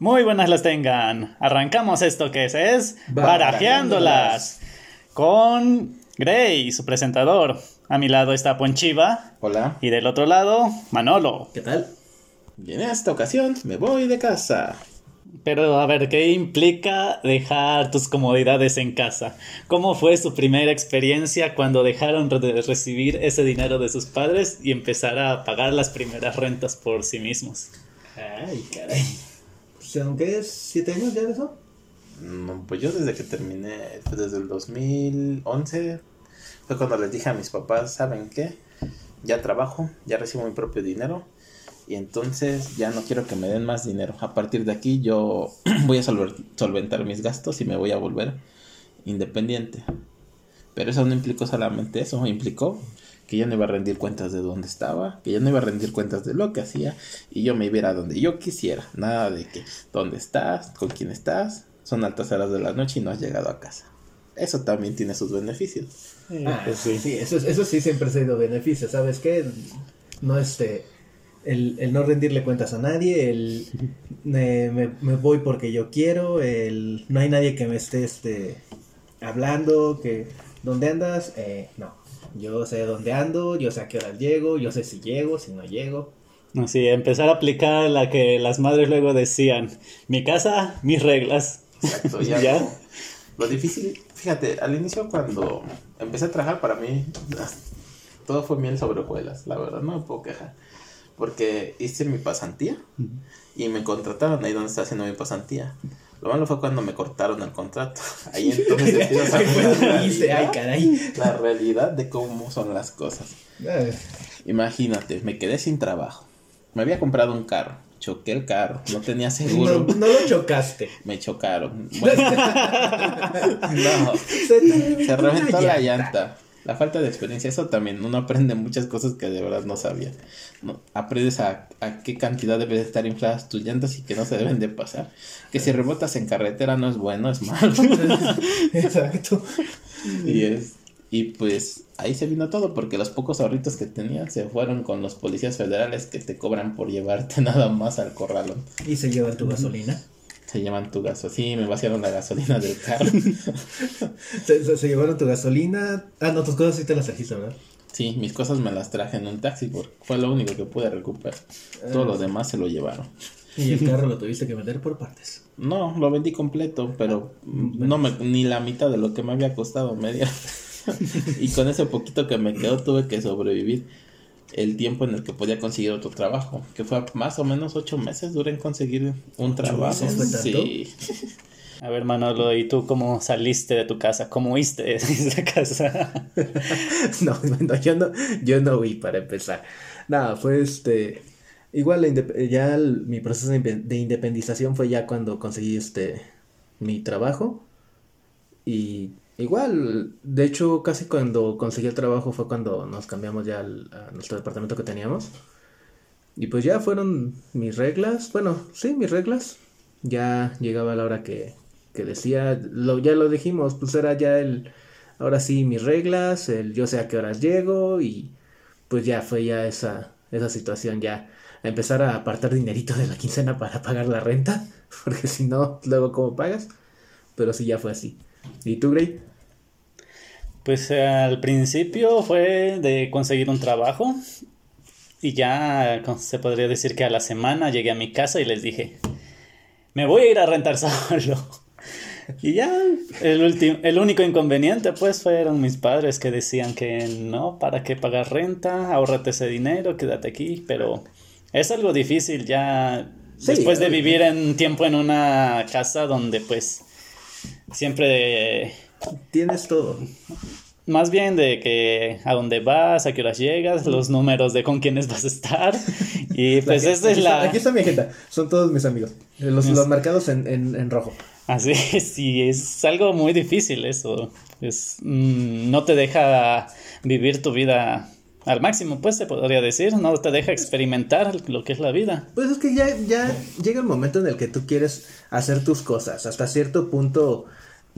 Muy buenas las tengan. Arrancamos esto que es, es Barajeándolas. Con Gray, su presentador. A mi lado está Ponchiva. Hola. Y del otro lado, Manolo. ¿Qué tal? Y en esta ocasión me voy de casa. Pero a ver, ¿qué implica dejar tus comodidades en casa? ¿Cómo fue su primera experiencia cuando dejaron de recibir ese dinero de sus padres y empezar a pagar las primeras rentas por sí mismos? Ay, caray. ¿Son qué es? ¿Siete años ya de eso? No, pues yo desde que terminé, pues desde el 2011, fue cuando les dije a mis papás, ¿saben qué? Ya trabajo, ya recibo mi propio dinero y entonces ya no quiero que me den más dinero. A partir de aquí yo voy a solventar mis gastos y me voy a volver independiente. Pero eso no implicó solamente eso, implicó que yo no iba a rendir cuentas de dónde estaba, que yo no iba a rendir cuentas de lo que hacía y yo me iba a donde yo quisiera. Nada de que dónde estás, con quién estás, son altas horas de la noche y no has llegado a casa. Eso también tiene sus beneficios. Ah, pues sí, sí eso, eso sí siempre ha sido beneficio, ¿sabes qué? No este... El, el, no rendirle cuentas a nadie, el me, me, voy porque yo quiero, el no hay nadie que me esté este, hablando, que ¿dónde andas? Eh, no, yo sé dónde ando, yo sé a qué hora llego, yo sé si llego, si no llego. Sí, empezar a aplicar la que las madres luego decían, mi casa, mis reglas. Exacto, ya. Lo difícil, fíjate, al inicio cuando empecé a trabajar para mí, todo fue miel sobre hojuelas, la verdad, no me puedo quejar. Porque hice mi pasantía y me contrataron ahí donde está haciendo mi pasantía. Lo malo fue cuando me cortaron el contrato. Ahí entonces Ay, caray. la realidad de cómo son las cosas. Imagínate, me quedé sin trabajo. Me había comprado un carro. Choqué el carro, no tenía seguro. No, lo chocaste. Me chocaron. no, se, reventó la llanta. La falta de experiencia, eso también, uno aprende muchas cosas que de verdad no sabía. No, aprendes a, a qué cantidad deben estar infladas tus llantas y que no se deben de pasar. Que si rebotas en carretera no es bueno, es malo. Exacto. Y es, y pues ahí se vino todo porque los pocos ahorritos que tenía se fueron con los policías federales que te cobran por llevarte nada más al corralón. ¿Y se llevan tu gasolina? Se llevan tu gasolina. Sí, me vaciaron la gasolina del carro. ¿Se, llevaron tu gasolina. Ah, no, tus cosas sí te las trajiste, ¿verdad? Sí, mis cosas me las traje en un taxi porque fue lo único que pude recuperar. Todo lo ah. demás se lo llevaron. ¿Y el carro lo tuviste que vender por partes? No, lo vendí completo, pero ah, no me, ni la mitad de lo que me había costado media. y con ese poquito que me quedó tuve que sobrevivir el tiempo en el que podía conseguir otro trabajo, que fue más o menos ocho meses duré en conseguir un trabajo. Sí. A ver, Manolo, ¿y tú cómo saliste de tu casa? ¿Cómo huiste de esa casa? no, yo no, yo no huí para empezar. Nada, fue este. Igual ya mi proceso de independización fue ya cuando conseguí este mi trabajo. Y Igual, de hecho, casi cuando conseguí el trabajo fue cuando nos cambiamos ya al, a nuestro departamento que teníamos. Y pues ya fueron mis reglas, bueno, sí, mis reglas. Ya llegaba la hora que, que decía, lo, ya lo dijimos, pues era ya el, ahora sí, mis reglas, el yo sé a qué horas llego y pues ya fue ya esa, esa situación, ya empezar a apartar dinerito de la quincena para pagar la renta, porque si no, luego cómo pagas. Pero sí, ya fue así. ¿Y tú, Gray? Pues al principio fue de conseguir un trabajo y ya se podría decir que a la semana llegué a mi casa y les dije, me voy a ir a rentar solo. Y ya el, el único inconveniente pues fueron mis padres que decían que no, ¿para qué pagar renta? Ahórrate ese dinero, quédate aquí, pero es algo difícil ya después de vivir en tiempo en una casa donde pues siempre Tienes todo. Más bien de que a dónde vas, a qué horas llegas, los números de con quiénes vas a estar. Y pues esa es la... aquí está mi agenda, son todos mis amigos. Los, los marcados en, en, rojo. Así es, sí, es algo muy difícil eso. Es, mm, no te deja vivir tu vida al máximo, pues se podría decir, no te deja experimentar lo que es la vida. Pues es que ya, ya llega el momento en el que tú quieres hacer tus cosas, hasta cierto punto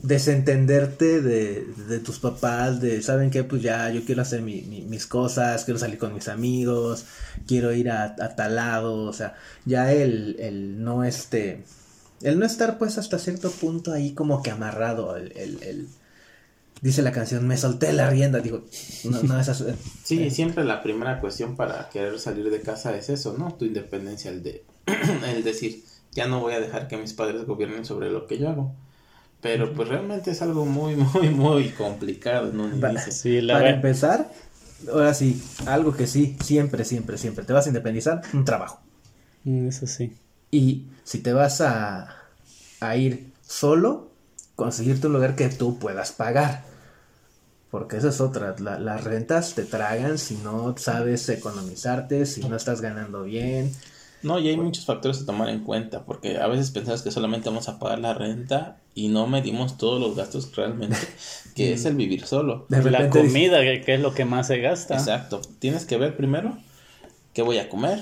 desentenderte de, de, tus papás, de, ¿saben qué? Pues ya yo quiero hacer mi, mis cosas, quiero salir con mis amigos, quiero ir a, a tal lado, o sea, ya el, el no este, el no estar pues hasta cierto punto ahí como que amarrado, el, el, dice la canción, me solté la rienda, digo, no, no, eh, Sí, siempre la primera cuestión para querer salir de casa es eso, ¿no? Tu independencia, el de el decir, ya no voy a dejar que mis padres gobiernen sobre lo que yo hago. Pero pues realmente es algo muy, muy, muy complicado en un Va- inicio. Sí, la Para ver- empezar, ahora sí, algo que sí, siempre, siempre, siempre, te vas a independizar, un trabajo. Mm, Eso sí. Y si te vas a, a ir solo, conseguirte un lugar que tú puedas pagar. Porque esa es otra, la- las rentas te tragan si no sabes economizarte, si no estás ganando bien. No, y hay muchos factores a tomar en cuenta, porque a veces pensamos que solamente vamos a pagar la renta y no medimos todos los gastos realmente, que es el vivir solo. De la comida, que es lo que más se gasta. Exacto. Tienes que ver primero qué voy a comer,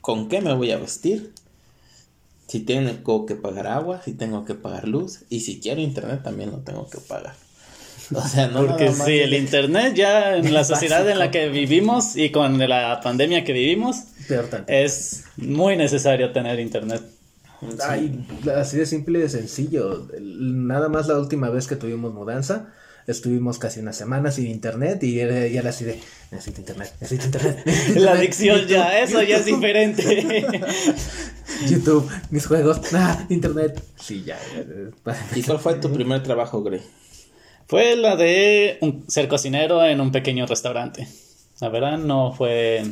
con qué me voy a vestir, si tengo que pagar agua, si tengo que pagar luz y si quiero internet también lo tengo que pagar. O sea, no Porque nada más sí, el internet ya en la sociedad en la que vivimos y con la pandemia que vivimos, es muy necesario tener internet. Ay, así de simple y de sencillo. Nada más la última vez que tuvimos mudanza, estuvimos casi una semana sin internet y era, y era así de, necesito internet, necesito internet. necesito La internet, adicción ya, YouTube, eso ya es diferente. YouTube, mis juegos, ah, internet. Sí, ya. ya, ya. ¿Y cuál fue tu primer trabajo, Grey? Fue la de un- ser cocinero en un pequeño restaurante. La verdad no fue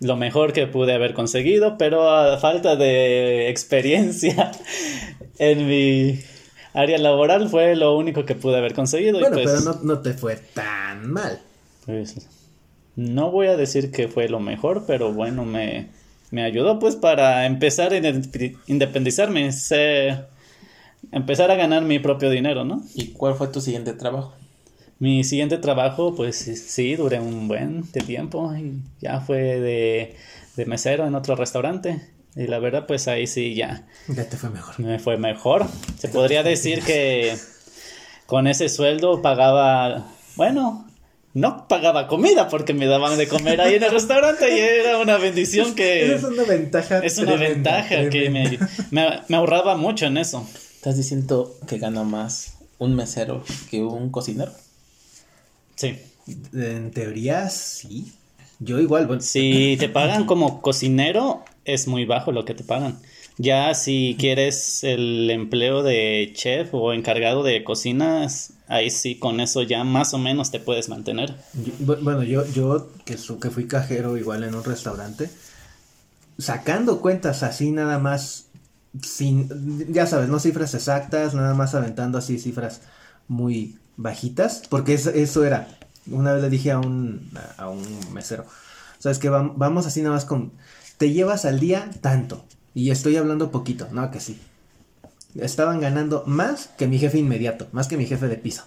lo mejor que pude haber conseguido, pero a falta de experiencia en mi área laboral fue lo único que pude haber conseguido. y Bueno, pues, pero no, no te fue tan mal. pues, no voy a decir que fue lo mejor, pero bueno, me, me ayudó pues para empezar a inde- independizarme, sé- empezar a ganar mi propio dinero, ¿no? ¿Y cuál fue tu siguiente trabajo? Mi siguiente trabajo, pues sí, duré un buen de tiempo y ya fue de, de mesero en otro restaurante. Y la verdad, pues ahí sí ya Ya te fue mejor. me fue mejor. Se podría decir que con ese sueldo pagaba, bueno, no pagaba comida porque me daban de comer ahí en el restaurante y era una bendición que es una ventaja. es una tremenda, ventaja que me, me, me ahorraba mucho en eso. ¿Estás diciendo que gana más un mesero que un cocinero? Sí. En teoría, sí. Yo igual, bueno, Si te pagan como cocinero, es muy bajo lo que te pagan. Ya si quieres el empleo de chef o encargado de cocinas, ahí sí, con eso ya más o menos te puedes mantener. Yo- bueno, yo, yo que, su- que fui cajero igual en un restaurante, sacando cuentas así nada más, sin, ya sabes, no cifras exactas, nada más aventando así cifras muy bajitas, porque es- eso era, una vez le dije a un, a un mesero, sabes que vamos así nada más con, te llevas al día tanto, y estoy hablando poquito, no que sí. Estaban ganando más que mi jefe inmediato, más que mi jefe de piso.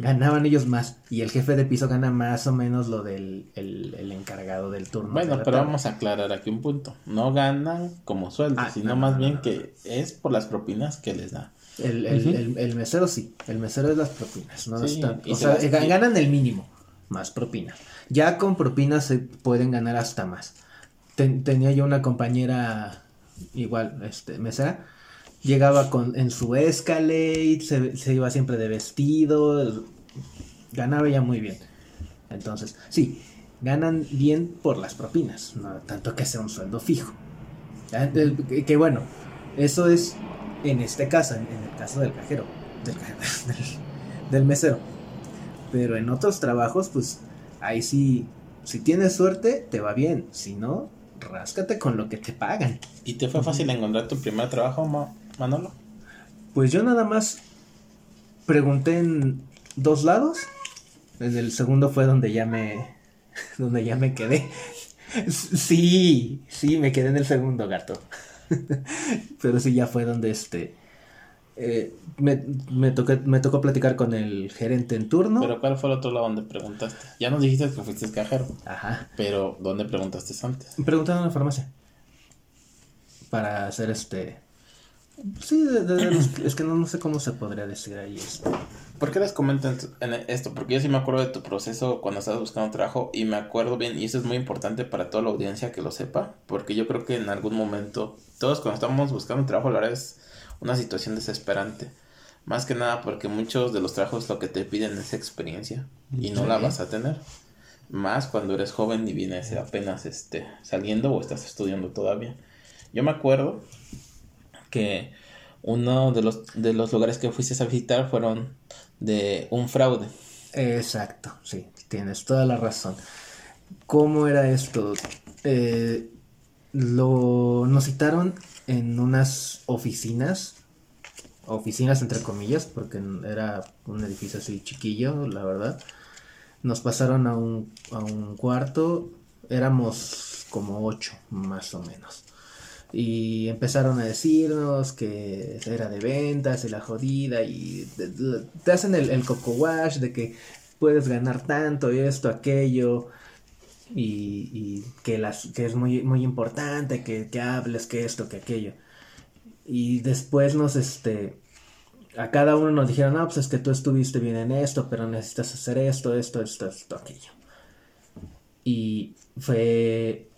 Ganaban ellos más. Y el jefe de piso gana más o menos lo del el, el encargado del turno. Bueno, pero vamos a aclarar aquí un punto. No ganan como sueldo, Ah, sino no, más no, bien no, que es por las propinas que les da. El, el- el- el mesero sí. El mesero es las propinas. No Sí, está- y o se sea, las- ga- ganan el mínimo. Más propinas. Ya con propinas se pueden ganar hasta más. Ten- tenía yo una compañera igual, este, mesera. Llegaba con, en su Escalade, se, se iba siempre de vestido. Ganaba ya muy bien. Entonces, sí, ganan bien por las propinas, no tanto que sea un sueldo fijo. Ya, el- que, que bueno, eso es en este caso, en, en el caso del cajero, del, del- del mesero. Pero en otros trabajos, pues ahí sí, si tienes suerte, te va bien. Si no, ráscate con lo que te pagan. ¿Y te fue fácil encontrar tu primer trabajo, Manolo? Pues yo nada más pregunté en dos lados. En el segundo fue donde ya me. donde ya me quedé. Sí, sí, me quedé en el segundo gato. Pero sí, ya fue donde este. eh, me, me, tocó, me tocó platicar con el gerente en turno. Pero ¿cuál fue el otro lado donde preguntaste? Ya nos dijiste que fuiste cajero, Ajá. pero ¿dónde preguntaste antes? Preguntando en la farmacia. Para hacer este. Sí, de- de- de los- es que no, no sé cómo se podría decir ahí. este, ¿Por qué les comento en esto? Porque yo sí me acuerdo de tu proceso cuando estabas buscando trabajo y me acuerdo bien, y eso es muy importante para toda la audiencia que lo sepa, porque yo creo que en algún momento, todos cuando estamos buscando trabajo, la verdad es una situación desesperante. Más que nada porque muchos de los trabajos lo que te piden es experiencia y no la vas a tener. Más cuando eres joven y vienes apenas este, saliendo o estás estudiando todavía. Yo me acuerdo que uno de los, de los lugares que fuiste a visitar fueron de un fraude. Exacto, sí, tienes toda la razón. ¿Cómo era esto? Eh, lo, nos citaron en unas oficinas, oficinas entre comillas, porque era un edificio así chiquillo, la verdad. Nos pasaron a un, a un cuarto, éramos como ocho, más o menos y empezaron a decirnos que era de ventas y la jodida y te hacen el, el coco wash de que puedes ganar tanto y esto, aquello y, que, las, que es muy, muy importante que, que, hables, que esto, que aquello. Y después nos, este, a cada uno nos dijeron, no, pues es que tú estuviste bien en esto, pero necesitas hacer esto, esto, esto, esto, aquello. Y fue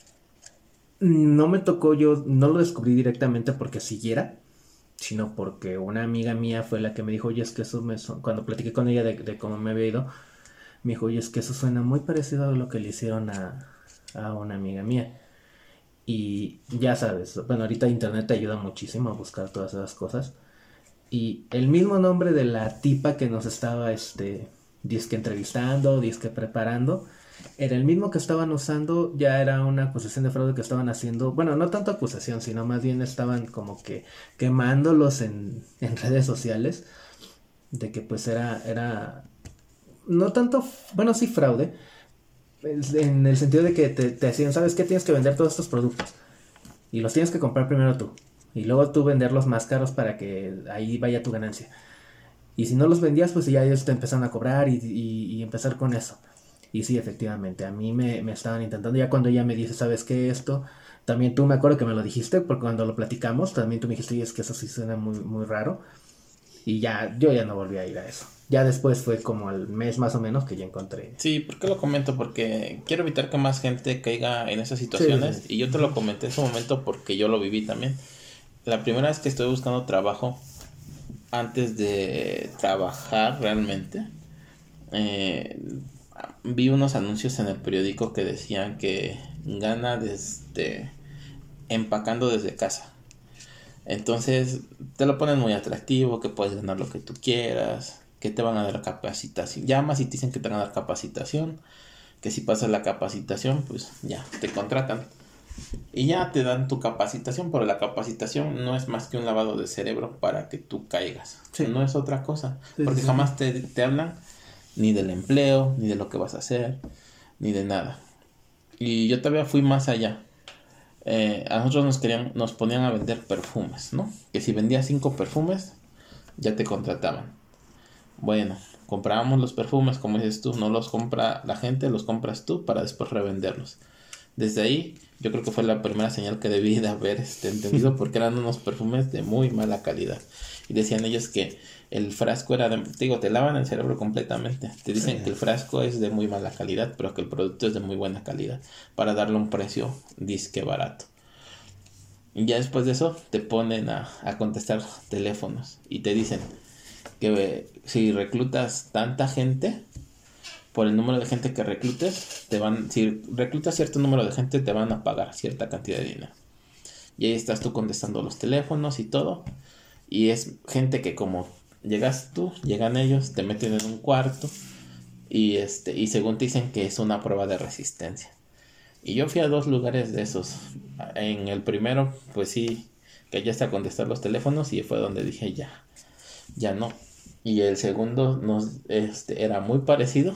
no me tocó, yo no lo descubrí directamente porque siguiera, sino porque una amiga mía fue la que me dijo, oye, es que eso me cuando platiqué con ella de, cómo me había ido, me dijo, oye, es que eso suena muy parecido a lo que le hicieron a, a una amiga mía. Y ya sabes, bueno, ahorita internet te ayuda muchísimo a buscar todas esas cosas. Y el mismo nombre de la tipa que nos estaba, este, disque entrevistando, disque preparando, era el mismo que estaban usando, ya era una acusación de fraude que estaban haciendo, bueno, no tanto acusación, sino más bien estaban como que quemándolos en, en redes sociales, de que pues era, era, no tanto, bueno, sí fraude, en el sentido de que te, decían, ¿sabes qué? Tienes que vender todos estos productos y los tienes que comprar primero tú y luego tú venderlos más caros para que ahí vaya tu ganancia. Y si no los vendías, pues ya ellos te empezaron a cobrar y, y empezar con eso. Y sí, efectivamente, a mí me, estaban intentando, ya cuando ella me dice, ¿sabes qué? Esto, también tú me acuerdo que me lo dijiste, porque cuando lo platicamos, también tú me dijiste, y es que eso sí suena muy, muy raro. Y ya, yo ya no volví a ir a eso. Ya después fue como al mes más o menos que ya encontré. Sí, ¿por qué lo comento? Porque quiero evitar que más gente caiga en esas situaciones. Y yo te lo comenté en ese momento porque yo lo viví también. La primera vez que estoy buscando trabajo, antes de trabajar realmente, eh, vi unos anuncios en el periódico que decían que gana desde empacando desde casa. Entonces te lo ponen muy atractivo, que puedes ganar lo que tú quieras, que te van a dar capacitación. Llamas y te dicen que te van a dar capacitación, que si pasas la capacitación, pues ya, te contratan. Y ya te dan tu capacitación, pero la capacitación no es más que un lavado de cerebro para que tú caigas. No es otra cosa. porque jamás te, te hablan ni del empleo, ni de lo que vas a hacer, ni de nada. Y yo todavía fui más allá. Eh, a nosotros nos querían, nos ponían a vender perfumes, ¿no? Que si vendías cinco perfumes, ya te contrataban. Bueno, comprábamos los perfumes, como dices tú, no los compra la gente, los compras tú para después revenderlos. Desde ahí, yo creo que fue la primera señal que debí de haber este, entendido porque eran unos perfumes de muy mala calidad. Y decían ellos que el frasco era de, digo, te lavan el cerebro completamente. Te dicen que el frasco es de muy mala calidad, pero que el producto es de muy buena calidad para darle un precio disque barato. Y ya después de eso te ponen a, a contestar teléfonos y te dicen que si reclutas tanta gente, por el número de gente que reclutes, te van, si reclutas cierto número de gente, te van a pagar cierta cantidad de dinero. Y ahí estás tú contestando los teléfonos y todo. Y es gente que como llegas tú, llegan ellos, te meten en un cuarto y este y según te dicen que es una prueba de resistencia. Y yo fui a dos lugares de esos. En el primero, pues sí, que ya está contestar los teléfonos y fue donde dije ya, ya no. Y el segundo nos este era muy parecido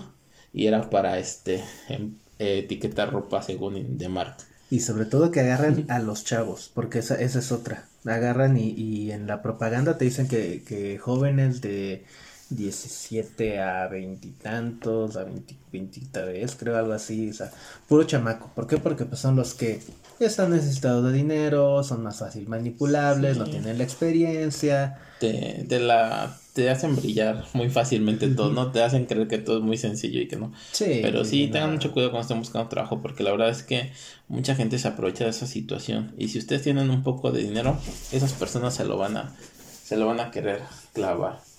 y era para este em, etiquetar ropa según de marca. Y sobre todo que agarran a los chavos, porque esa, esa es otra. Agarran y, y en la propaganda te dicen que, que jóvenes de 17 a veintitantos, a 20, 23, creo algo así, o sea, puro chamaco. ¿Por qué? Porque pues son los que están necesitados de dinero, son más fácil manipulables, no tienen la experiencia. Te, te, la, te hacen brillar muy fácilmente todo, ¿no? Te hacen creer que todo es muy sencillo y que no. Sí. Pero sí, no. tengan mucho cuidado cuando estén buscando trabajo, porque la verdad es que mucha gente se aprovecha de esa situación. Y si ustedes tienen un poco de dinero, esas personas se lo van a, se lo van a querer clavar.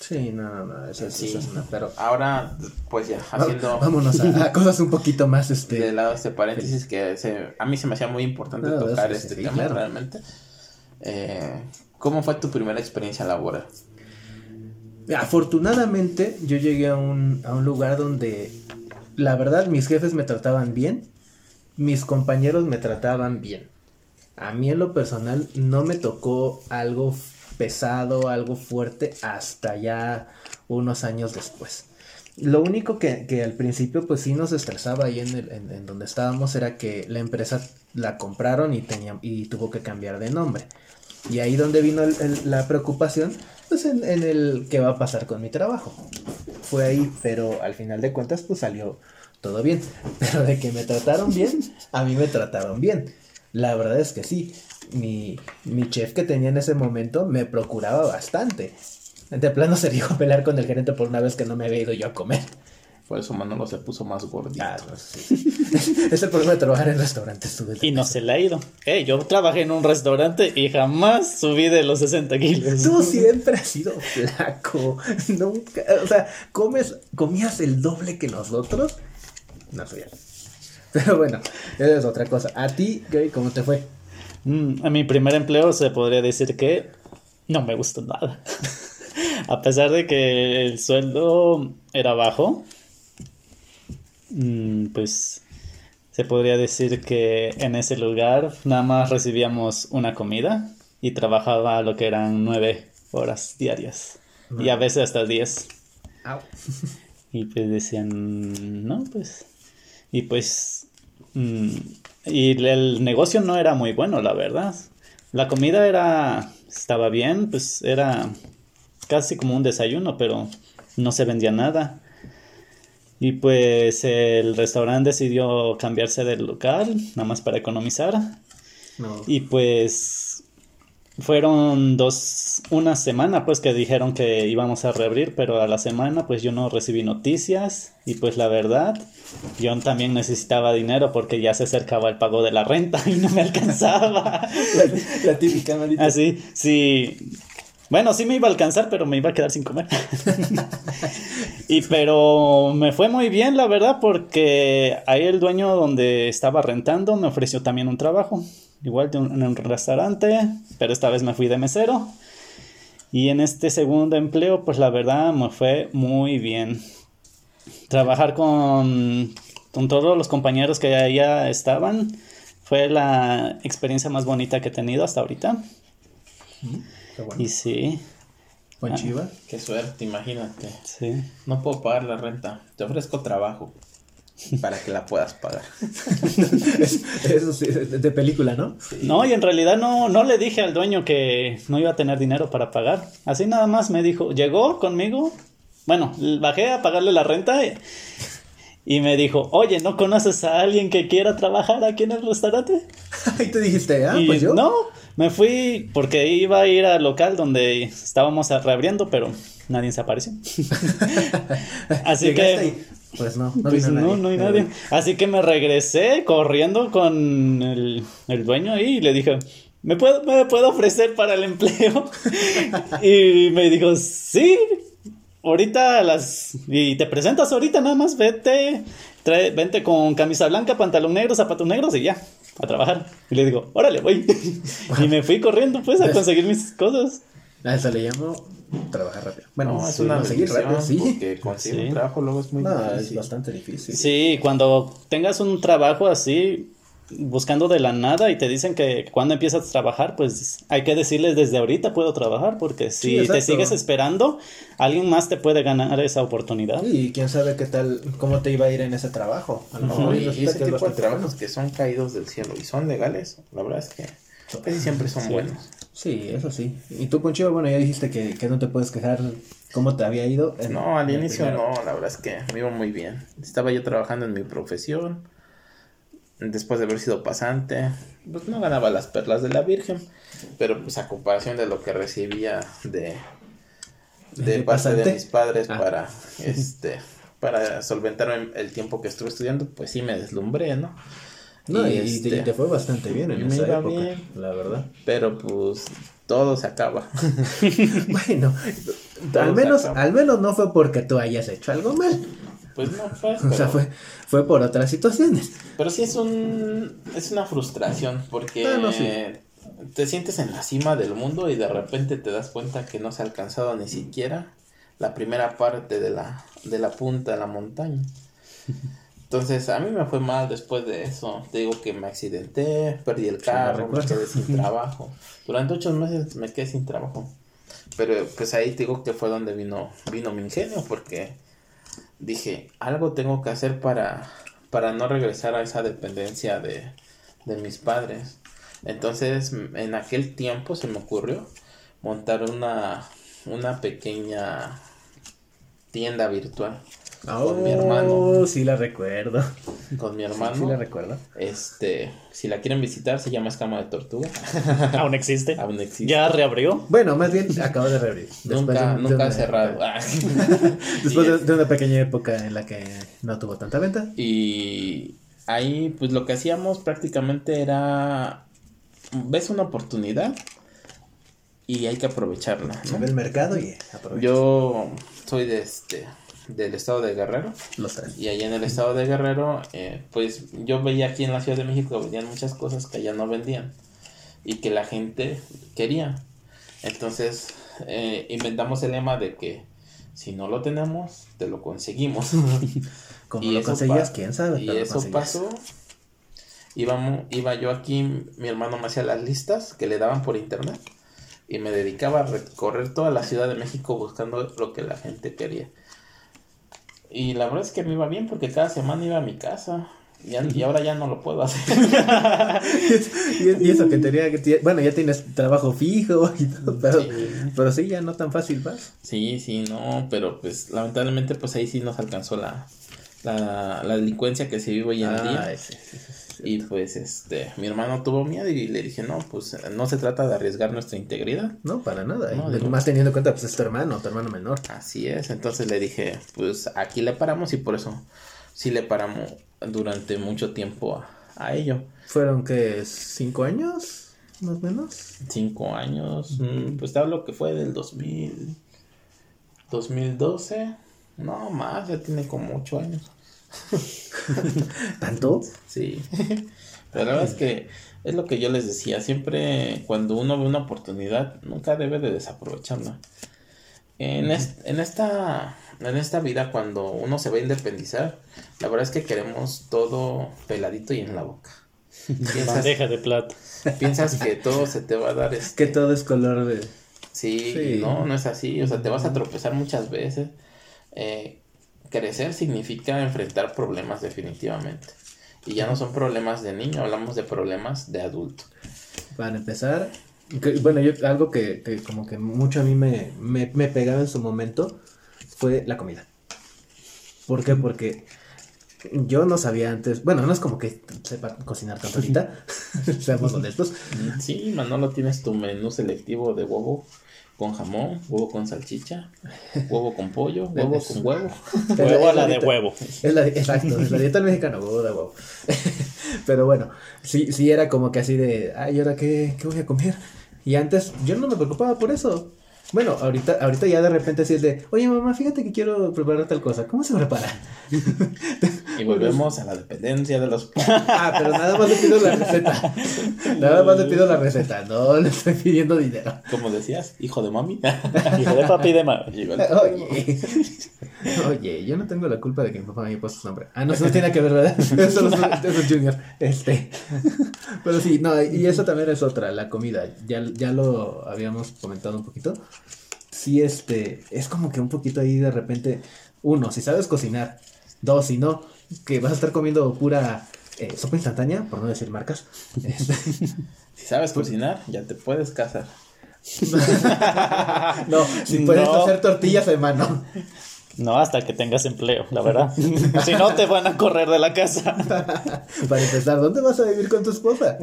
Sí, no, no, no, eso, Sí. eso es una, pero... Ahora, pues ya, haciendo Vámonos a, a cosas un poquito más, este... de lado este paréntesis que se- a mí se me hacía muy importante No, tocar eso este sí, tema claro. realmente. Eh, ¿Cómo fue tu primera experiencia laboral? Afortunadamente yo llegué a un, a un lugar donde la verdad mis jefes me trataban bien, mis compañeros me trataban bien. A mí en lo personal no me tocó algo pesado, algo fuerte hasta ya unos años después. Lo único que, que al principio pues sí nos estresaba ahí en, el- en- donde estábamos era que la empresa la compraron y, tenía, y tuvo que cambiar de nombre. Y ahí donde vino la preocupación, pues en el qué va a pasar con mi trabajo. Fue ahí, pero al final de cuentas pues salió todo bien. Pero de que me trataron bien, a mí me trataron bien. La verdad es que sí. Mi, mi chef que tenía en ese momento me procuraba bastante. De plano se dijo a pelear con el gerente por una vez que no me había ido yo a comer. Por eso Manolo se puso más gordito. Ah, pues sí. es el problema de trabajar en restaurantes. tú, Y no se le ha ido. Eh, yo trabajé en un restaurante y jamás subí de los 60 kilos. Tú siempre has sido flaco. Nunca, o sea, comes, comías el doble que nosotros. No soy Pero bueno, esa es otra cosa. A ti, Gary, ¿cómo te fue? Mm, a mi primer empleo se podría decir que no me gustó nada. A pesar de que el sueldo era bajo, mm, pues se podría decir que en ese lugar nada más recibíamos una comida y trabajaba lo que eran nueve horas diarias y a veces hasta diez. Au. Y pues decían, no, pues. Y pues. mm, y el- negocio no era muy bueno, la verdad. La comida era. Estaba bien, pues era casi como un desayuno, pero no se vendía nada. Y pues el restaurante decidió cambiarse del local, nada más para economizar. No. Y pues fueron dos, una semana pues que dijeron que íbamos a reabrir, pero a la semana pues yo no recibí noticias y pues la verdad yo también necesitaba dinero porque ya se acercaba el pago de la renta y no me alcanzaba. La, la típica, manita. Así, sí. Bueno, sí me iba a alcanzar, pero me iba a quedar sin comer. y pero me fue muy bien, la verdad, porque ahí el dueño donde estaba rentando me ofreció también un trabajo. Igual de un- en un restaurante, pero esta vez me fui de mesero. Y en este segundo empleo, pues la verdad me fue muy bien. Trabajar con, con todos los compañeros que allá estaban fue la experiencia más bonita que he tenido hasta ahorita. Qué bueno. Y sí, Buen chiva. Qué suerte, imagínate. sí. No puedo pagar la renta. Te ofrezco trabajo para que la puedas pagar. Es- Eso sí, de, película, ¿no? No, y en realidad no, no le dije al dueño que no iba a tener dinero para pagar. Así nada más me dijo, llegó conmigo. Bueno, bajé a pagarle la renta y, y me dijo, oye, ¿no conoces a alguien que quiera trabajar aquí en el restaurante? Ahí te dijiste, ah, y pues yo. no, me fui porque iba a ir al local donde estábamos reabriendo, pero nadie se apareció. Así Llegaste que... Pues no, no Pues vino no, nadie. no hay nadie. Así que me regresé corriendo con el, el dueño ahí y le dije, ¿me puedo, ¿me puedo ofrecer para el empleo? y me dijo, sí, ahorita a las... Y te presentas ahorita nada más, vete, trae, vente con camisa blanca, pantalón negro, zapatos negros y ya, a trabajar. Y le digo, órale, voy. y me fui corriendo pues a conseguir mis cosas. A eso le llamo trabajar rápido. Bueno, no, es sí, una conseguir rápido, sí. porque conseguir Sí. un trabajo luego es muy No, es difícil. bastante difícil. Sí, cuando tengas un trabajo así, buscando de la nada y te dicen que cuando empiezas a trabajar, pues hay que decirles desde ahorita puedo trabajar, porque si Sí, te sigues esperando, alguien más te puede ganar esa oportunidad. Y quién sabe qué tal, cómo te iba a ir en ese trabajo. A lo No, mejor y ese que es tipo de trabajos que son caídos del cielo y son legales, la verdad es que casi siempre son buenos. Sí, eso sí. Y tú, Poncho, bueno, ya dijiste que, que no te puedes quejar cómo te había ido. en- No, al inicio primero. no, la verdad es que me iba muy bien. Estaba yo trabajando en mi profesión. Después de haber sido pasante, pues no ganaba las perlas de la Virgen, pero pues a comparación de lo que recibía de, de ¿De parte de mis padres Ah. para este para solventar el tiempo que estuve estudiando, pues sí me deslumbré, ¿no? No, y, Y, y te- este, y te fue bastante bien en me esa iba época, bien. la verdad. Pero pues todo se acaba. Bueno, Todo al menos, acaba. al menos no fue porque tú hayas hecho algo mal. Pues no fue. O sea, fue, fue por otras situaciones. Pero sí es un es una frustración porque Ah, no, sí. te sientes en la cima del mundo y de repente te das cuenta que no se ha alcanzado ni siquiera la primera parte de la de la punta de la montaña. Entonces, a mí me fue mal después de eso. Te digo que me accidenté, perdí el carro, me quedé sin trabajo. Durante ocho meses me quedé sin trabajo. Pero pues ahí te digo que fue donde vino, vino mi ingenio, porque dije, algo tengo que hacer para, para no regresar a esa dependencia de, de mis padres. Entonces, en aquel tiempo se me ocurrió montar una, una pequeña tienda virtual con mi hermano. Oh, sí la recuerdo. Con mi hermano. sí la recuerdo. Este, si la quieren visitar, se llama Escama de Tortuga. Aún existe. Aún existe. Ya reabrió. Bueno, más bien acabo de reabrir. Después Nunca, de- nunca ha cerrado. Después de, de una pequeña época en la que no tuvo tanta venta. Y ahí, pues lo que hacíamos prácticamente era, ves una oportunidad y hay que aprovecharla. Se ¿no? ve el mercado y aprovecha. Yo soy de este, del estado de Guerrero Lo sé. y allá en el estado de Guerrero, eh, pues yo veía aquí en la Ciudad de México vendían muchas cosas que allá no vendían y que la gente quería. Entonces eh, inventamos el lema de que si no lo tenemos, te lo conseguimos. Como Y lo conseguías, quién sabe. Y eso pasó. Iba yo aquí, mi hermano me hacía las listas que le daban por internet. Y me dedicaba a recorrer toda la Ciudad de México buscando lo que la gente quería. Y la verdad es que me iba bien porque cada semana iba a mi casa. Y, y ahora ya no lo puedo hacer. y, y eso que tenía que bueno ya tienes trabajo fijo y todo, pero Sí. pero sí ya no tan fácil vas Sí, sí, no, pero pues lamentablemente pues ahí sí nos alcanzó la, la, la delincuencia que se vive hoy en día. Sí, sí, sí, sí. Y pues este, mi hermano tuvo miedo y le dije, no, pues no se trata de arriesgar nuestra integridad. no para nada No, y de- más teniendo en cuenta pues es tu hermano tu hermano menor Así es, entonces le dije, pues aquí le paramos y por eso sí le paramos durante mucho tiempo a, a ello. fueron que cinco años más o menos Cinco años, pues te hablo que fue del 2000, 2012, no más, ya tiene como ocho años. tanto Sí, pero la verdad es que es lo que yo les decía, siempre cuando uno ve una oportunidad, nunca debe de desaprovecharla. En, es- en, esta, en esta vida, cuando uno se va a independizar, la verdad es que queremos todo peladito y en la boca. Piensas, Bandeja de plata. piensas que todo se te va a dar este, que todo es color de Sí, Sí. no, no es así. O sea, te vas a tropezar muchas veces. Eh, crecer significa enfrentar problemas definitivamente. Y ya no son problemas de niño, hablamos de problemas de adulto. Para empezar, que- bueno, yo algo que, que como que mucho a mí me, me, me pegaba en su momento fue la comida. ¿Por qué? Porque yo no sabía antes, bueno, no es como que sepa cocinar tanto ahorita, seamos honestos. Sí, Manolo, tienes tu menú selectivo de huevo con jamón, huevo con salchicha, huevo con pollo, huevo Es- con huevo. Huevo a la de dieta- huevo. Es la, exacto, es la dieta del mexicano, huevo de huevo. Pero bueno, sí, sí era como que así de, ay, ¿y ahora qué, qué voy a comer? Y antes yo no me preocupaba por eso. Bueno, ahorita, ahorita ya de repente así es de, oye mamá, fíjate que quiero preparar tal cosa. ¿Cómo se prepara? Y volvemos a la dependencia de los... Ah, pero nada más le pido la receta. Nada más le pido la receta, no le estoy pidiendo dinero. Como decías, hijo de mami. Hijo de papi y de mami. Oye, oye, yo no tengo la culpa de que mi papá me haya puesto su nombre. Ah, no, eso no tiene que ver, ¿verdad? Eso, no es- eso es Junior. Este. Pero sí, no, y eso también es otra, la comida. Ya, ya lo habíamos comentado un poquito. Sí, este, es como que un poquito ahí de repente, uno, si sabes cocinar, dos, si no, que vas a estar comiendo pura eh, sopa instantánea, por no decir marcas. Este, Si sabes cocinar, ya te puedes casar. no, si puedes No. hacer tortillas de mano. No, hasta que tengas empleo, la verdad. si no, te van a correr de la casa. Para empezar, ¿dónde vas a vivir con tu esposa?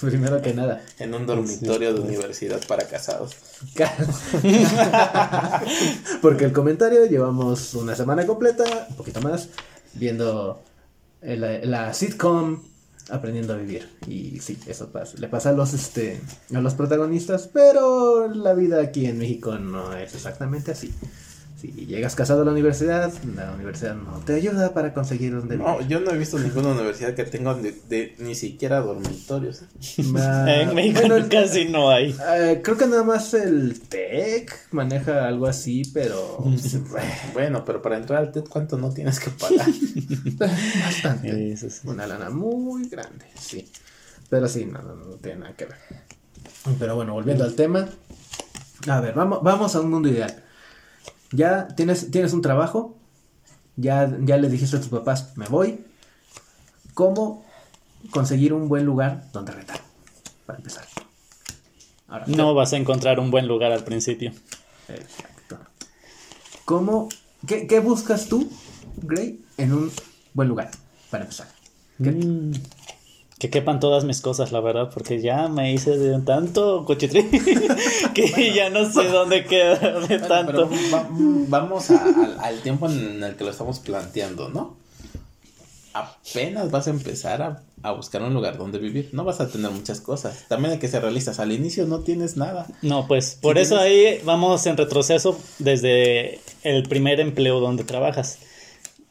Primero que nada. En un dormitorio de universidad para casados. Porque el comentario llevamos una semana completa, un poquito más, viendo el- la sitcom Aprendiendo a vivir. Y sí, eso pasa. Le pasa a los este a los protagonistas, pero la vida aquí en México no es exactamente así. Si llegas casado a la universidad, la universidad no te ayuda para conseguir donde No, vivir. yo no he visto ninguna universidad que tenga de, de- ni siquiera dormitorios. ¿eh? Ah, en México bueno, casi no hay. eh, creo que nada más el TEC maneja algo así, pero Bueno, pero para entrar al TED, ¿cuánto no tienes que pagar? bastante. Eso sí. Una lana muy grande, sí. Pero sí, no, no, no tiene nada que ver. Pero bueno, volviendo al tema. A ver, vamos, vamos a un mundo ideal. Ya tienes, tienes un trabajo. Ya, ya le dijiste a tus papás, me voy. ¿Cómo conseguir un buen lugar donde rentar? Para empezar. Ahora, No vas a encontrar un buen lugar al principio. Exacto. ¿Cómo, qué, qué buscas tú, Gray, en un buen lugar? Para empezar. ¿Qué- Mm, Que quepan todas mis cosas, la verdad, porque ya me hice de tanto cochitrí que ya no sé dónde queda de Bueno, tanto. pero va- vamos a- al, al tiempo en el que lo estamos planteando, ¿no? Apenas vas a empezar a, a buscar un lugar donde vivir. No vas a tener muchas cosas. También hay que ser realistas. Al inicio no tienes nada. No, pues por eso ahí vamos en retroceso desde el primer empleo donde trabajas.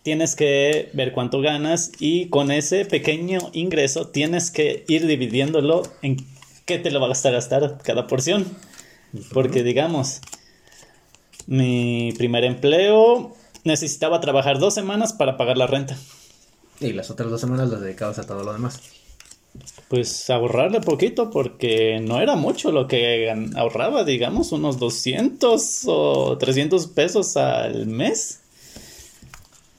Tienes que ver cuánto ganas y con ese pequeño ingreso tienes que ir dividiéndolo en qué te lo va a gastar gastar cada porción. Porque digamos, mi primer empleo necesitaba trabajar dos semanas para pagar la renta. Y las otras dos semanas las dedicabas a todo lo demás. Pues ahorrarle poquito porque no era mucho lo que ahorraba, digamos, unos 200 o 300 pesos al mes.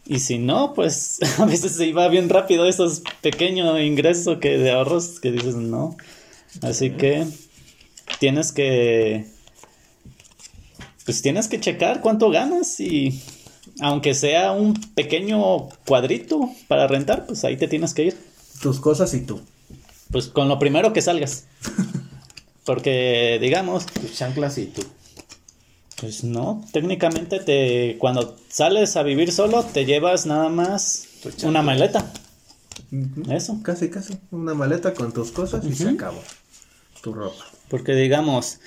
Y si no, pues a veces se iba bien rápido esos pequeños ingresos que de ahorros que dices no. Así que tienes que pues tienes que checar cuánto ganas y aunque sea un pequeño cuadrito para rentar, pues ahí te tienes que ir. Tus cosas y tú. Pues con lo primero que salgas. Porque, digamos, Tus chanclas y tú. Pues no, técnicamente te cuando sales a vivir solo te llevas nada más una maleta. Eso. Casi, casi. Una maleta con tus cosas y se acabó. Tu ropa. Porque digamos,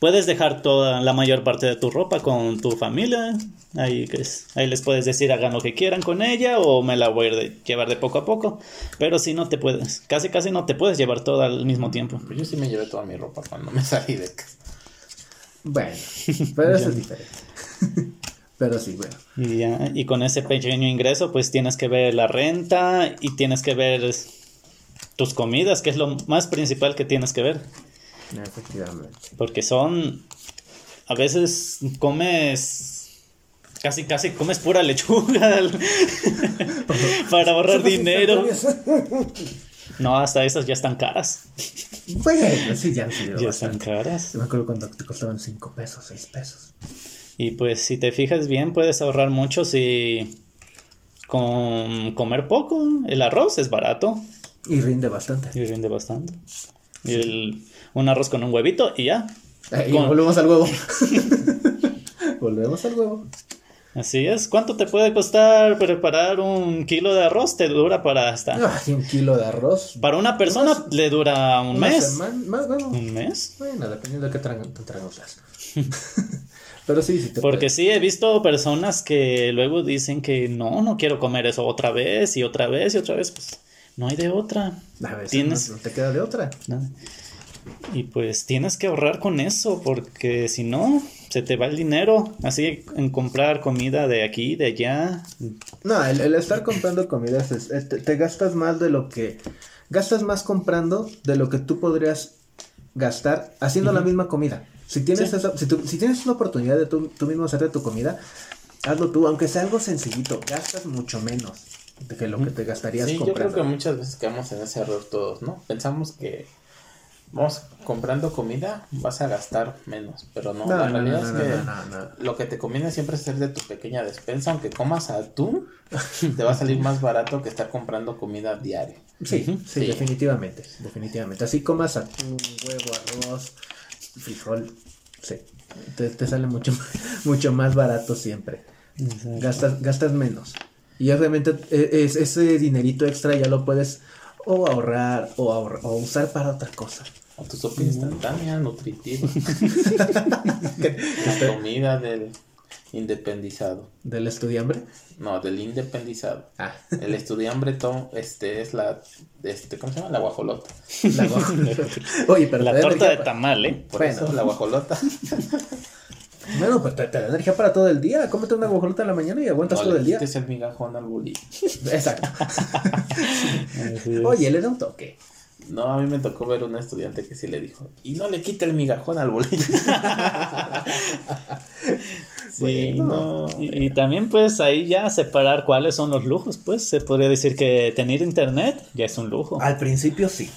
puedes dejar toda la mayor parte de tu ropa con tu familia. Ahí, que es- ahí les puedes decir hagan lo que quieran con ella o me la voy a de- llevar de poco a poco. Pero si no te puedes, casi casi no te puedes llevar toda al mismo tiempo. Pues yo sí me llevé toda mi ropa cuando me salí de casa. Bueno, pero eso es diferente. pero sí, bueno. Y, ya, y con ese pequeño ingreso, pues tienes que ver la renta y tienes que ver tus comidas, que es lo más principal que tienes que ver. Efectivamente. Porque son. A veces comes. Casi, casi comes pura lechuga para ahorrar dinero. No, hasta esas ya están caras. Bueno, sí, ya han sido Ya están bastante. caras. Yo me acuerdo cuando te costaban 5 pesos, 6 pesos. Y pues si te fijas bien, puedes ahorrar mucho si. Con comer poco. El arroz es barato. Y rinde bastante. Y rinde bastante. Y el- un arroz con un huevito y ya. Eh, y Con- volvemos al huevo. volvemos al huevo. Así es. ¿Cuánto te puede costar preparar un kilo de arroz? Te dura para hasta. Ay, un kilo de arroz. Para una persona le dura un mes. semana- más, bueno, ¿Un mes? bueno, dependiendo de qué tragan. Pero sí, sí te Porque puede. sí, he visto personas que luego dicen que no, no quiero comer eso otra vez y otra vez y otra vez. Pues no hay de otra. A veces tienes- no, no te queda de otra. ¿no? Y pues tienes que ahorrar con eso, porque si no, se te va el dinero. Así en comprar comida de aquí, de allá. No, el, el estar comprando comidas es- es- te, te gastas más de lo que. Gastas más comprando de lo que tú podrías gastar haciendo la misma comida. Si tienes, Sí. esa- si, tú- si tienes una oportunidad de tú, tú mismo hacerte tu comida, hazlo tú, aunque sea algo sencillito. Gastas mucho menos de que lo que te gastarías Sí, yo creo comprando. que muchas veces caemos en ese error todos, ¿no? Pensamos que vamos comprando comida vas a gastar menos, pero no, No, la no, realidad no, es que no, no, no. lo que te conviene siempre es hacer de tu pequeña despensa, aunque comas atún, te va a salir más barato que estar comprando comida diaria. Sí, sí, Sí. definitivamente, definitivamente. Así comas atún, huevo, arroz, frijol, sí. Te, te sale mucho, mucho más barato siempre. Gastas, gastas menos. Y obviamente e- es- ese dinerito extra ya lo puedes o ahorrar o, ahorra- o usar para otra cosa. O tu sopa instantánea, nutritiva. La comida del independizado. ¿Del estudiambre? No, del independizado. Ah, El estudiambre to- este es la este ¿cómo se llama? La guajolota. la guajolota. Oye, pero La torta de tamal, ¿eh? Por Bueno. eso la guajolota. Bueno, pues te, te da energía para todo el día. Cómete una guajolota en la mañana y aguantas No todo le el día. quites el migajón al bolillo. Exacto. Es. Oye, le da un toque. No, a mí me tocó ver un estudiante que sí le dijo, y no le quite el migajón al bolillo. sí, no. Y, y también pues ahí ya separar cuáles son los lujos, pues se podría decir que tener internet ya es un lujo. Al principio sí.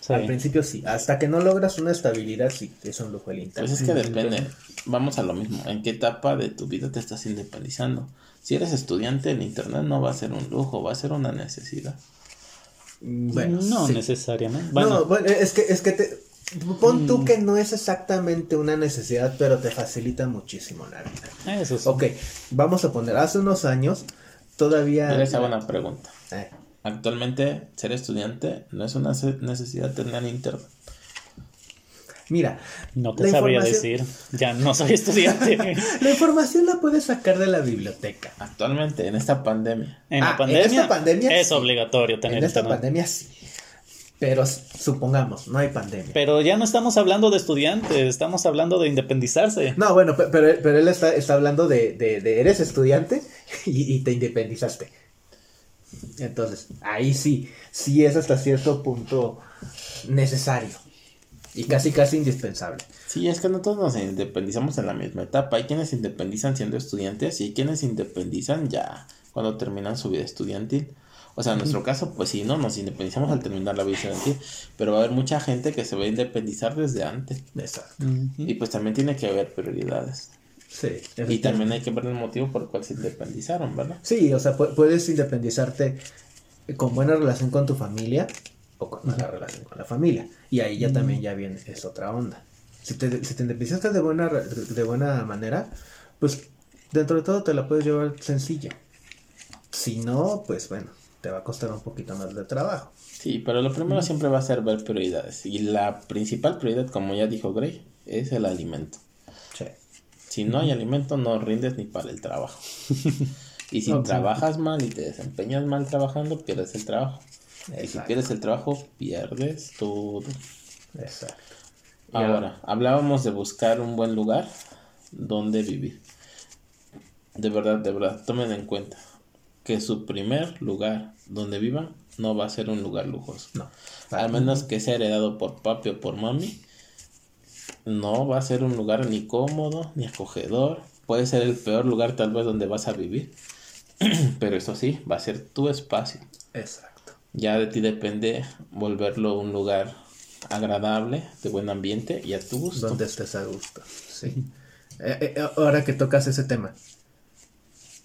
Sí. Al principio sí. Hasta que no logras una estabilidad, sí, es un lujo el internet. Pues es que depende. Vamos a lo mismo. ¿En qué etapa de tu vida te estás independizando? Si eres estudiante, el internet no va a ser un lujo, va a ser una necesidad. Mm, Bueno, no sí. necesariamente. No, Bueno, bueno, es que, es que te. Pon tú que no es exactamente una necesidad, pero te facilita muchísimo la vida. eso sí. Ok, vamos a poner, hace unos años todavía. Les hago una pregunta. Eh, Actualmente, ser estudiante no es una necesidad tener internet. Mira, No te sabría información- decir. Ya no soy estudiante. la información la puedes sacar de la biblioteca. Actualmente, en esta pandemia. En Ah, la en pandemia, esta pandemia es sí. obligatorio tener En esta internet. pandemia sí. Pero supongamos, no hay pandemia. Pero ya no estamos hablando de estudiantes, estamos hablando de independizarse. No, bueno, pe- pero, pero él está, está hablando de, de, de eres estudiante y, y te independizaste. Entonces, ahí sí, sí es hasta cierto punto necesario y casi casi indispensable. Sí, es que no todos nos independizamos en la misma etapa. Hay quienes se independizan siendo estudiantes y hay quienes se independizan ya cuando terminan su vida estudiantil. O sea, en nuestro caso, pues sí, no, nos independizamos al terminar la vida estudiantil, pero va a haber mucha gente que se va a independizar desde antes. Exacto. Y pues también tiene que haber prioridades. Sí. Y también hay que ver el motivo por el cual se independizaron, ¿verdad? Sí, o sea, pu- puedes independizarte con buena relación con tu familia o con mala relación con la familia. Y ahí ya también ya viene, es otra onda. Si te, si te independizaste de buena, de buena manera, pues dentro de todo te la puedes llevar sencilla. Si no, pues bueno, te va a costar un poquito más de trabajo. Sí, pero lo primero siempre va a ser ver prioridades. Y la principal prioridad, como ya dijo Gray, es el alimento. Sí. Si no hay alimento, no rindes ni para el trabajo. y si Ok. trabajas mal y te desempeñas mal trabajando, pierdes el trabajo. Y si pierdes el trabajo, pierdes todo. Exacto. Y Ahora, hablábamos de buscar un buen lugar donde vivir. De verdad, de verdad, tomen en cuenta que su primer lugar donde vivan no va a ser un lugar lujoso. No. Al menos que sea heredado por papi o por mami, no va a ser un lugar ni cómodo ni acogedor. Puede ser el peor lugar tal vez donde vas a vivir. Pero eso sí, va a ser tu espacio. Exacto. Ya de ti depende volverlo un lugar agradable, de buen ambiente y a tu gusto. Donde estés a gusto. Sí. Eh, eh, ahora que tocas ese tema,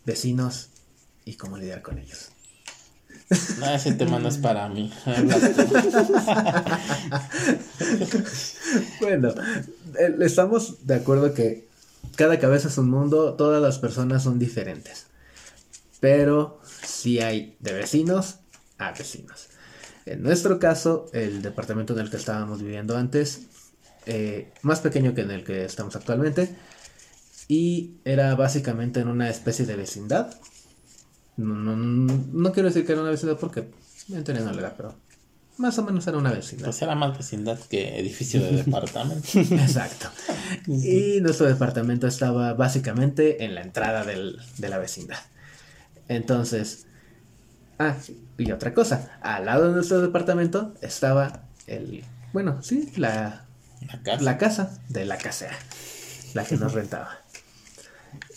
vecinos y cómo lidiar con ellos. No, ese tema no es para mí. Bueno, eh, estamos de acuerdo que cada cabeza es un mundo, todas las personas son diferentes. Pero sí hay de vecinos a vecinos. En nuestro caso, el departamento en el que estábamos viviendo antes, eh, más pequeño que en el que estamos actualmente, y era básicamente en una especie de vecindad. No, no, no- quiero decir que era una vecindad porque en teoría no lo era, pero más o menos era una vecindad. Pues era más vecindad que edificio de departamento. Exacto. Y nuestro departamento estaba básicamente en la entrada del- de la vecindad. Entonces, ah, y otra cosa, al lado de nuestro departamento estaba el, bueno, sí, la, La casa. la casa de la casera, la que nos rentaba.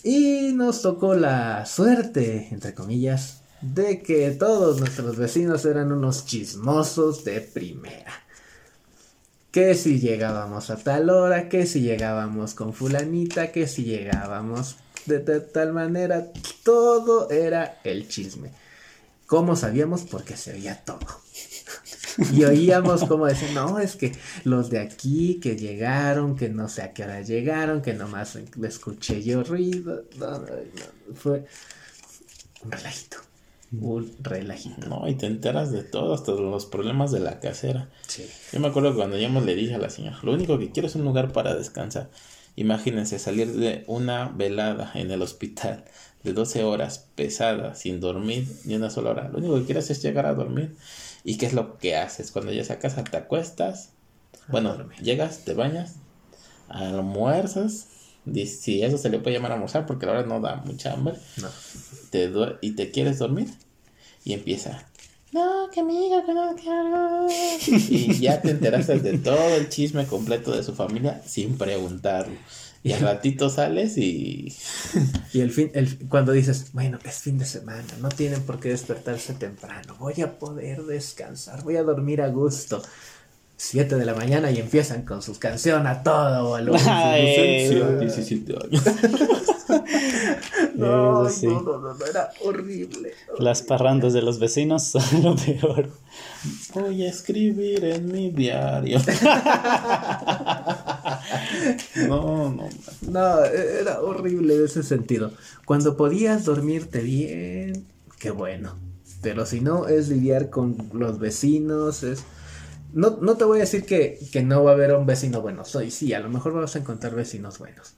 Y nos tocó la suerte, entre comillas, de que todos nuestros vecinos eran unos chismosos de primera. que si llegábamos a tal hora, que si llegábamos con fulanita, que si llegábamos de, de tal manera, todo era el chisme. ¿Cómo sabíamos? Porque se veía todo. Y oíamos como decir, no, es que los de aquí que llegaron, que no sé a qué hora llegaron, que nomás escuché yo ruido. No, no, no, fue un relajito. Un relajito. No, y te enteras de todo, hasta los problemas de la casera. Sí. Yo me acuerdo que cuando ya le dije a la señora, lo único que quiero es un lugar para descansar. Imagínense salir de una velada en el hospital de 12 horas pesada, sin dormir ni una sola hora. Lo único que quieres es llegar a dormir. ¿Y qué es lo que haces? Cuando llegas a casa te acuestas, bueno, llegas, te bañas, almuerzas, si eso se le puede llamar almorzar porque la verdad no da mucha hambre, No. te y te quieres dormir y empieza. No, que amiga, que no, que no". Y ya te enteraste de todo el chisme completo de su familia sin preguntarlo. Y al ratito sales y Y el fin, el, cuando dices, bueno, es fin de semana, no tienen por qué despertarse temprano, voy a poder descansar, voy a dormir a gusto. Siete de la mañana y empiezan con sus canciones a todo volumen. Ay, Sí, no. 17 años. No, sí. no, no, no, era horrible. Las parrandas de los vecinos son lo peor. Voy a escribir en mi diario. No, no. No, era horrible en ese sentido. Cuando podías dormirte bien, qué bueno. Pero si no, es lidiar con los vecinos, es... No, no te voy a decir que, que no va a haber un vecino bueno. Soy, sí, a lo mejor vas a encontrar vecinos buenos.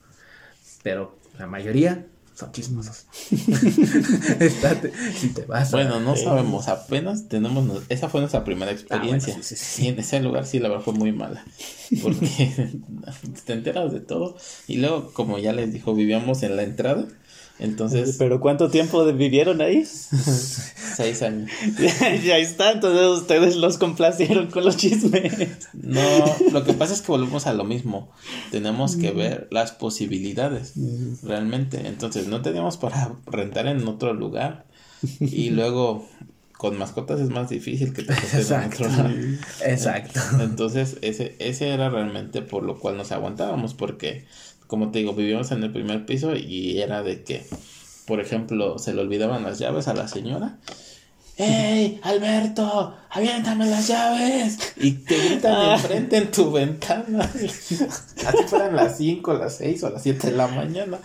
Pero la mayoría son chismosos. Estate- si te vas a- Bueno, no sabemos, apenas tenemos, esa fue nuestra primera experiencia. Ah, bueno, sí, sí, sí. Y en ese lugar sí, la verdad fue muy mala, porque te enteras de todo. Y luego, como ya les dijo, vivíamos en la entrada, entonces, ¿Pero cuánto tiempo vivieron ahí? seis años. ya está, entonces ustedes los complacieron con los chismes. No, lo que pasa es que volvemos a lo mismo. Tenemos que ver las posibilidades, realmente. Entonces, no teníamos para rentar en otro lugar. Y luego, con mascotas es más difícil que te en Exacto. Exacto. Entonces, ese, ese era realmente por lo cual nos aguantábamos, porque, como te digo, vivíamos en el primer piso y era de que, por ejemplo, se le olvidaban las llaves a la señora. ¡Ey, Alberto! ¡Aviéntame las llaves! Y te gritan enfrente en tu ventana. Así fueran las 5, las 6 o las 7 de la mañana.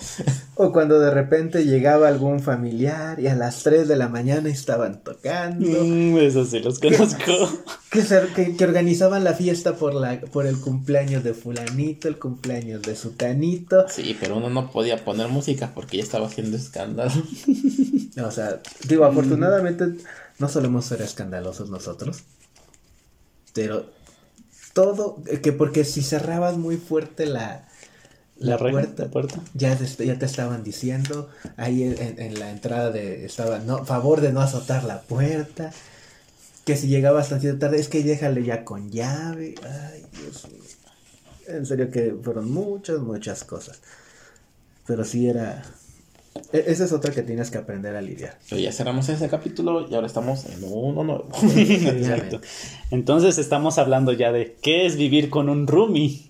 O cuando de repente llegaba algún familiar y a las 3 de la mañana estaban tocando. Mm, eso sí los conozco. Que, se- que, que organizaban la fiesta por, la, por el cumpleaños de fulanito, el cumpleaños de sutanito. Sí, pero uno no podía poner música porque ya estaba haciendo escándalo. O sea, digo, afortunadamente no solemos ser escandalosos nosotros. Pero todo, que porque si cerrabas muy fuerte la, La reja, la puerta. ya te, ya te estaban diciendo, ahí en la entrada de, estaba, no, favor de no azotar la puerta, que si llegabas tan tarde, es que déjale ya con llave, ay, Dios mío. En serio que fueron muchas, muchas cosas. Pero sí era, e- esa es otra que tienes que aprender a lidiar. Pero ya cerramos ese capítulo y ahora estamos en uno nuevo. Exacto. Entonces estamos hablando ya de qué es vivir con un roomie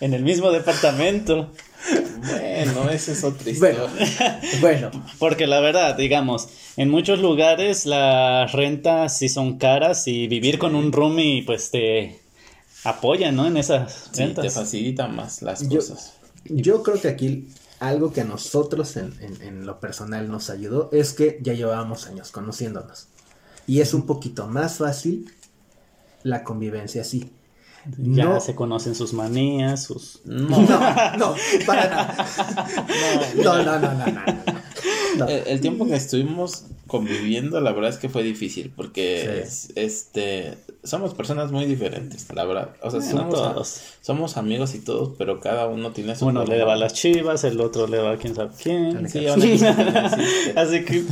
en el mismo departamento. Bueno, esa es otra Bueno, historia. bueno, Porque la verdad, digamos, en muchos lugares las rentas sí son caras y vivir con un roomie pues te apoya, ¿no? En esas Sí, te rentas. facilita más las Yo- cosas. Yo creo que aquí algo que a nosotros en, en- en lo personal nos ayudó es que ya llevábamos años conociéndonos. Y es un poquito más fácil la convivencia así. ya no, se conocen sus manías, sus... No, no, no, para nada. No, no, no, no, no, no. No. El, el tiempo que estuvimos conviviendo, la verdad es que fue difícil porque Sí. este somos personas muy diferentes, la verdad. O sea, Bueno, somos, todos. somos amigos y todos, pero cada uno tiene su Uno le va a las chivas, el otro le va a quién sabe quién. Sí, una cosa así, que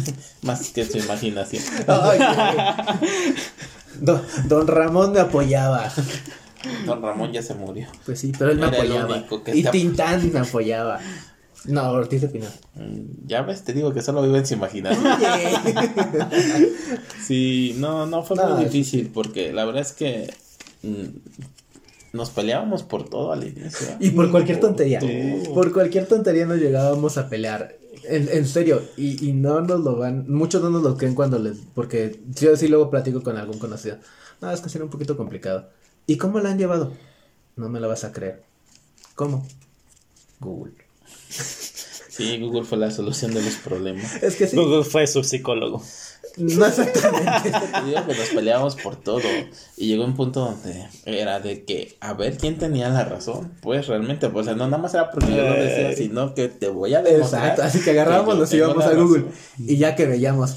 más que su imaginación. Ay, don, don Ramón me apoyaba. Don Ramón ya se murió. Pues sí, pero él me Era apoyaba. Y está- Tintán me apoyaba. No, Ortiz de Pinal. Mm, Ya ves, te digo que solo vive en su imaginación. Sí, no, no fue No, muy sí, difícil porque la verdad es que mm, nos peleábamos por todo al inicio. Y por cualquier tontería. Por cualquier tontería nos llegábamos a pelear. En, en serio, y, y no nos lo van, muchos no nos lo creen cuando les, porque yo sí luego platico con algún conocido. No, es que será un poquito complicado. ¿Y cómo la han llevado? No me la vas a creer. ¿Cómo? Google. Sí, Google fue la solución de los problemas. Es que sí, Google fue su psicólogo. no exactamente. Te digo que nos peleábamos por todo. Y llegó un punto donde era de que a ver quién tenía la razón. Pues realmente, pues o sea, no nada más era porque yo lo decía, sino que te voy a demostrar. Exacto, así que agarrábamos, nos íbamos a Google. razón. Y ya que veíamos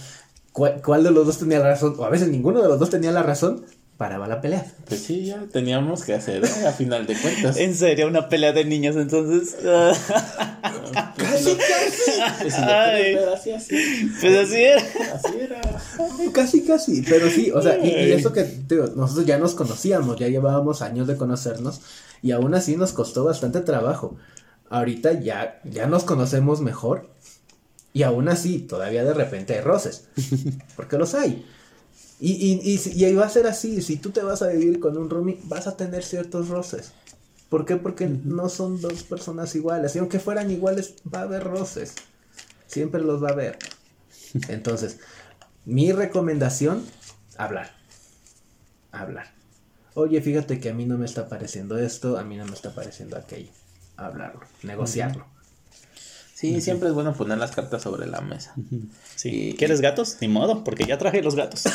cuál, cuál de los dos tenía la razón, o a veces ninguno de los dos tenía la razón, paraba la pelea. Pues sí, ya teníamos que hacer, ¿eh? a final de cuentas. En serio, una pelea de niños, entonces. Casi, casi. Pues si así, así. pues así era. Así era. Casi, casi, pero sí, o sea, y, y eso que digo, nosotros ya nos conocíamos, ya llevábamos años de conocernos y aún así nos costó bastante trabajo. Ahorita ya, ya nos conocemos mejor y aún así todavía de repente hay roces, porque los hay. Y, y, y, va a ser así, si tú te vas a vivir con un roomie, vas a tener ciertos roces. ¿Por qué? Porque no son dos personas iguales. Y aunque fueran iguales, va a haber roces. Siempre los va a haber. Entonces, mi recomendación, hablar. Hablar. Oye, fíjate que a mí no me está pareciendo esto, a mí no me está pareciendo aquello. Hablarlo, negociarlo. Sí, siempre es bueno poner las cartas sobre la mesa. Sí. Y- ¿Quieres gatos? Ni modo, porque ya traje los gatos.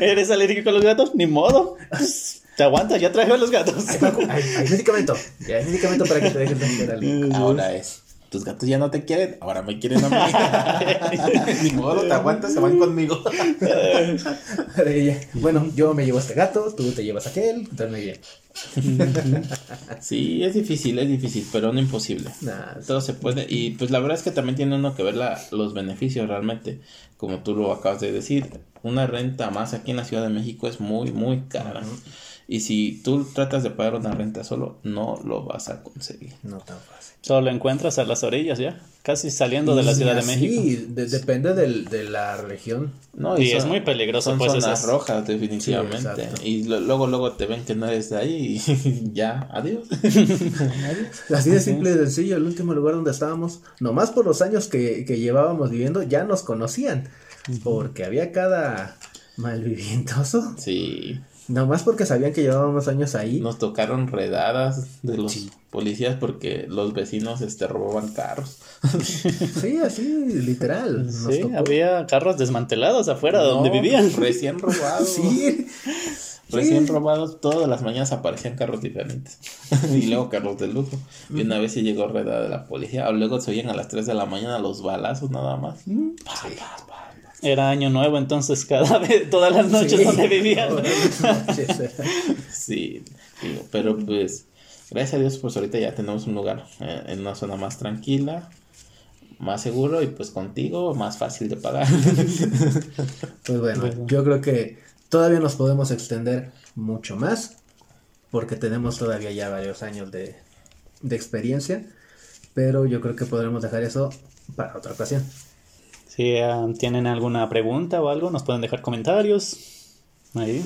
¿Eres alérgico a los gatos? Ni modo. Te aguantas, ya traje los gatos. Hay, hay- hay medicamento. Ya hay medicamento para que te dejen de algo. Ahora es, tus gatos ya no te quieren, ahora me quieren a mí. Ni modo, te aguantas, se van conmigo. Bueno, yo me llevo este gato, tú te llevas aquel, entonces muy bien. Sí, es difícil, es difícil, pero no imposible. Nah, Todo se puede, y pues la verdad es que también tiene uno que ver la- los beneficios realmente, como tú lo acabas de decir, una renta más aquí en la Ciudad de México es muy, muy cara. Y si tú tratas de pagar una renta solo, no lo vas a conseguir. no tan fácil. Solo encuentras a las orillas ya, casi saliendo de la Y Ciudad de México. de- depende del- de la región. No, Y es muy peligroso, Son pues, zonas esas- rojas, definitivamente. Sí, y lo- luego, luego te ven que no eres de ahí y ya, adiós. Así de simple y sencillo, el último lugar donde estábamos, nomás por los años que, que llevábamos viviendo, ya nos conocían. Porque había cada malvivientoso. Sí, Nomás porque sabían que llevábamos años ahí. nos tocaron redadas de los Sí. policías porque los vecinos este robaban carros. Sí, así, literal. nos Sí, tocó. había carros desmantelados afuera donde No, vivían. Recién robados. Sí. Recién Sí. robados, todas las mañanas aparecían carros diferentes. y luego carros de lujo. Y una vez sí llegó redada de la policía. O luego se oían a las 3 de la mañana los balazos nada más. Pa, pa, pa, pa. Era año nuevo, entonces cada vez, todas las noches Sí. donde vivían. Sí, digo, pero pues, gracias a Dios, pues ahorita ya tenemos un lugar eh, en una zona más tranquila, más seguro y pues contigo más fácil de pagar. Pues bueno, Bueno. yo creo que todavía nos podemos extender mucho más, porque tenemos todavía ya varios años de, de experiencia, pero yo creo que podremos dejar eso para otra ocasión. Si ah, tienen alguna pregunta o algo, nos pueden dejar comentarios. Ahí.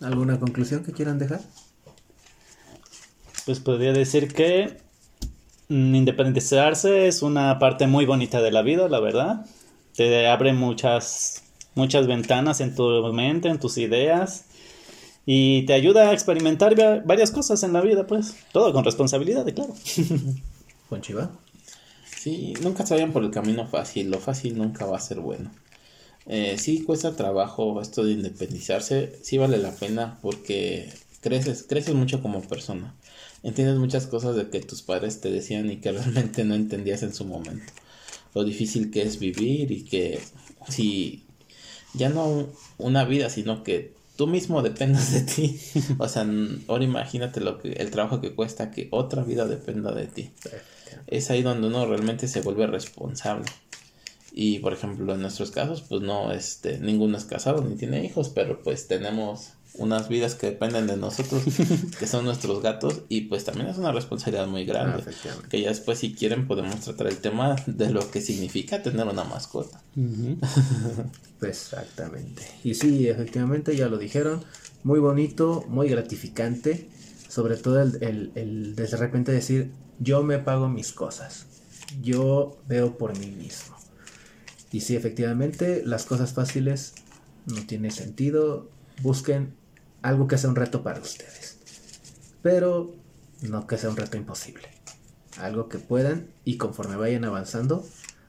¿Alguna conclusión que quieran dejar? Pues podría decir que mm, independizarse es una parte muy bonita de la vida, la verdad. Te abre muchas, muchas ventanas en tu mente, en tus ideas. Y te ayuda a experimentar va- varias cosas en la vida, pues. Todo con responsabilidad, claro. Juan Chiva. Sí, nunca se vayan por el camino fácil, lo fácil nunca va a ser bueno. Eh, sí cuesta trabajo esto de independizarse, sí vale la pena porque creces, creces mucho como persona. Entiendes muchas cosas de que tus padres te decían y que realmente no entendías en su momento. Lo difícil que es vivir y que si ya no una vida, sino que tú mismo dependas de ti. O sea, ahora imagínate lo que el trabajo que cuesta que otra vida dependa de ti es ahí donde uno realmente se vuelve responsable. Y por ejemplo, en nuestros casos, pues no, este, ninguno es casado ni tiene hijos, pero pues tenemos unas vidas que dependen de nosotros, que son nuestros gatos, y pues también es una responsabilidad muy grande. Ah, que ya después, si quieren, podemos tratar el tema de lo que significa tener una mascota. Exactamente. Y sí, efectivamente, ya lo dijeron. Muy bonito, muy gratificante. Sobre todo el, el, el de repente decir, yo me pago mis cosas. Yo veo por mí mismo. Y sí, efectivamente, las cosas fáciles no tiene sentido. Busquen algo que sea un reto para ustedes. Pero no que sea un reto imposible. Algo que puedan y conforme vayan avanzando,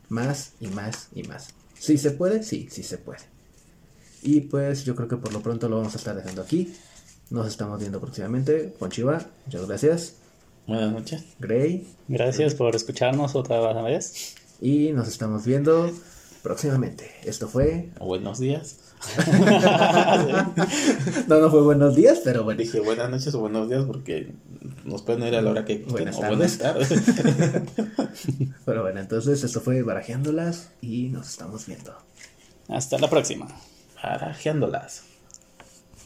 más y más y más. Si se puede, sí, sí se puede. Y pues yo creo que por lo pronto lo vamos a estar dejando aquí. Nos estamos viendo próximamente. Juan Chiva, muchas gracias. Buenas noches. Gray. Gracias por escucharnos otra vez. Y nos estamos viendo próximamente. Esto fue. Buenos días. no, no fue buenos días, pero bueno. Dije buenas noches o buenos días porque nos pueden ir a la hora que Buenas o tardes. buenas tardes. Pero bueno, entonces esto fue Barajeándolas y nos estamos viendo. Hasta la próxima. Barajeándolas.